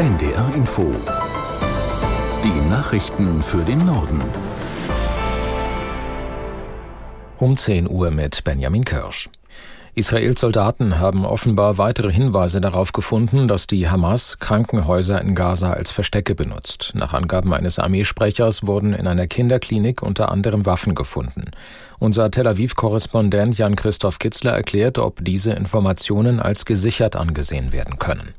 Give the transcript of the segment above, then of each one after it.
NDR Info. Die Nachrichten für den Norden. Um 10 Uhr mit Benjamin Kirsch. Israels Soldaten haben offenbar weitere Hinweise darauf gefunden, dass die Hamas Krankenhäuser in Gaza als Verstecke benutzt. Nach Angaben eines Armeesprechers wurden in einer Kinderklinik unter anderem Waffen gefunden. Unser Tel Aviv-Korrespondent Jan-Christoph Kitzler erklärt, ob diese Informationen als gesichert angesehen werden können.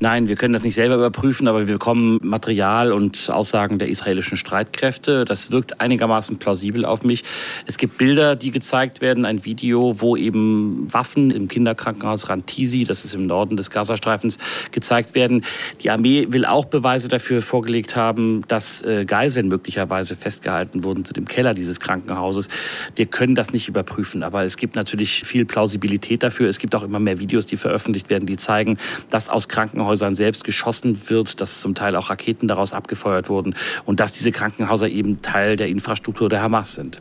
Nein, wir können das nicht selber überprüfen, aber wir bekommen Material und Aussagen der israelischen Streitkräfte. Das wirkt einigermaßen plausibel auf mich. Es gibt Bilder, die gezeigt werden, ein Video, wo eben Waffen im Kinderkrankenhaus Rantisi, das ist im Norden des Gazastreifens, gezeigt werden. Die Armee will auch Beweise dafür vorgelegt haben, dass äh, Geiseln möglicherweise festgehalten wurden zu dem Keller dieses Krankenhauses. Wir können das nicht überprüfen, aber es gibt natürlich viel Plausibilität dafür. Es gibt auch immer mehr Videos, die veröffentlicht werden, die zeigen, dass aus Krankenhäusern Krankenhäusern selbst geschossen wird, dass zum Teil auch Raketen daraus abgefeuert wurden und dass diese Krankenhäuser eben Teil der Infrastruktur der Hamas sind.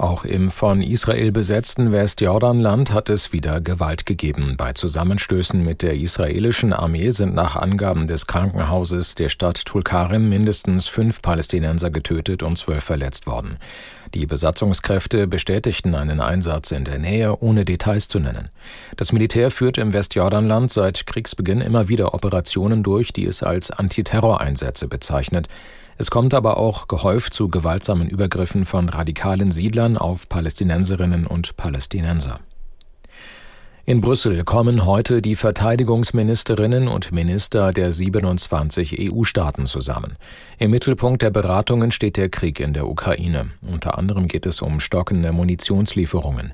Auch im von Israel besetzten Westjordanland hat es wieder Gewalt gegeben. Bei Zusammenstößen mit der israelischen Armee sind nach Angaben des Krankenhauses der Stadt Tulkarim mindestens fünf Palästinenser getötet und zwölf verletzt worden. Die Besatzungskräfte bestätigten einen Einsatz in der Nähe, ohne Details zu nennen. Das Militär führt im Westjordanland seit Kriegsbeginn immer wieder Operationen durch, die es als Antiterroreinsätze bezeichnet. Es kommt aber auch gehäuft zu gewaltsamen Übergriffen von radikalen Siedlern auf Palästinenserinnen und Palästinenser. In Brüssel kommen heute die Verteidigungsministerinnen und Minister der 27 EU-Staaten zusammen. Im Mittelpunkt der Beratungen steht der Krieg in der Ukraine. Unter anderem geht es um stockende Munitionslieferungen.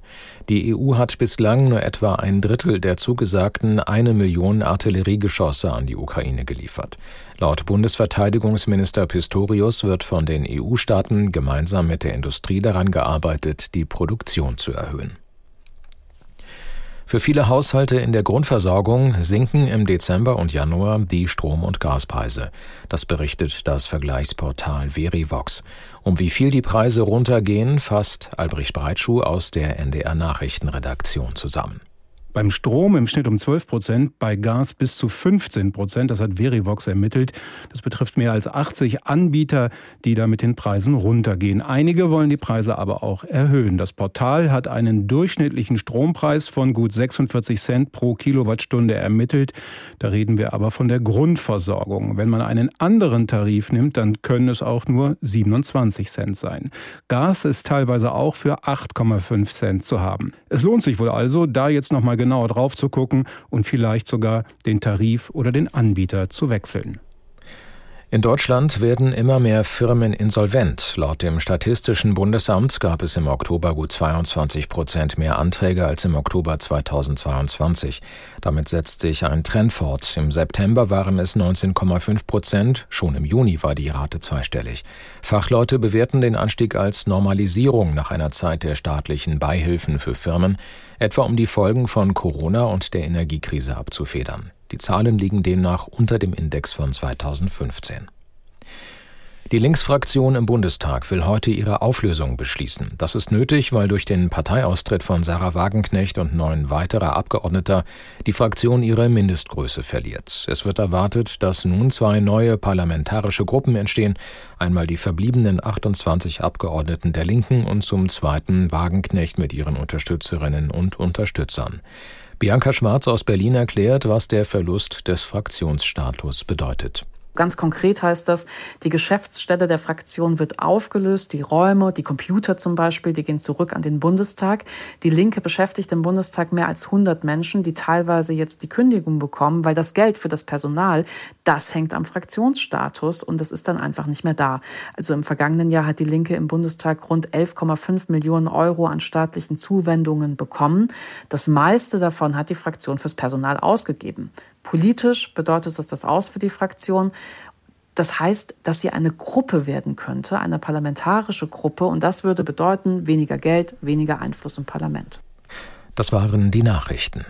Die EU hat bislang nur etwa ein Drittel der zugesagten eine Million Artilleriegeschosse an die Ukraine geliefert. Laut Bundesverteidigungsminister Pistorius wird von den EU-Staaten gemeinsam mit der Industrie daran gearbeitet, die Produktion zu erhöhen. Für viele Haushalte in der Grundversorgung sinken im Dezember und Januar die Strom- und Gaspreise. Das berichtet das Vergleichsportal Verivox. Um wie viel die Preise runtergehen, fasst Albrecht Breitschuh aus der NDR Nachrichtenredaktion zusammen. Beim Strom im Schnitt um 12 Prozent, bei Gas bis zu 15 Prozent. Das hat Verivox ermittelt. Das betrifft mehr als 80 Anbieter, die da mit den Preisen runtergehen. Einige wollen die Preise aber auch erhöhen. Das Portal hat einen durchschnittlichen Strompreis von gut 46 Cent pro Kilowattstunde ermittelt. Da reden wir aber von der Grundversorgung. Wenn man einen anderen Tarif nimmt, dann können es auch nur 27 Cent sein. Gas ist teilweise auch für 8,5 Cent zu haben. Es lohnt sich wohl also, da jetzt noch mal genauer drauf zu gucken und vielleicht sogar den Tarif oder den Anbieter zu wechseln. In Deutschland werden immer mehr Firmen insolvent. Laut dem Statistischen Bundesamt gab es im Oktober gut 22 Prozent mehr Anträge als im Oktober 2022. Damit setzt sich ein Trend fort. Im September waren es 19,5 Prozent, schon im Juni war die Rate zweistellig. Fachleute bewerten den Anstieg als Normalisierung nach einer Zeit der staatlichen Beihilfen für Firmen, etwa um die Folgen von Corona und der Energiekrise abzufedern. Die Zahlen liegen demnach unter dem Index von 2015. Die Linksfraktion im Bundestag will heute ihre Auflösung beschließen. Das ist nötig, weil durch den Parteiaustritt von Sarah Wagenknecht und neun weiterer Abgeordneter die Fraktion ihre Mindestgröße verliert. Es wird erwartet, dass nun zwei neue parlamentarische Gruppen entstehen, einmal die verbliebenen 28 Abgeordneten der Linken und zum zweiten Wagenknecht mit ihren Unterstützerinnen und Unterstützern. Bianca Schwarz aus Berlin erklärt, was der Verlust des Fraktionsstatus bedeutet. Ganz konkret heißt das, die Geschäftsstelle der Fraktion wird aufgelöst, die Räume, die Computer zum Beispiel, die gehen zurück an den Bundestag. Die Linke beschäftigt im Bundestag mehr als 100 Menschen, die teilweise jetzt die Kündigung bekommen, weil das Geld für das Personal, das hängt am Fraktionsstatus und das ist dann einfach nicht mehr da. Also im vergangenen Jahr hat die Linke im Bundestag rund 11,5 Millionen Euro an staatlichen Zuwendungen bekommen. Das meiste davon hat die Fraktion fürs Personal ausgegeben. Politisch bedeutet das das aus für die Fraktion. Das heißt, dass sie eine Gruppe werden könnte, eine parlamentarische Gruppe. Und das würde bedeuten, weniger Geld, weniger Einfluss im Parlament. Das waren die Nachrichten.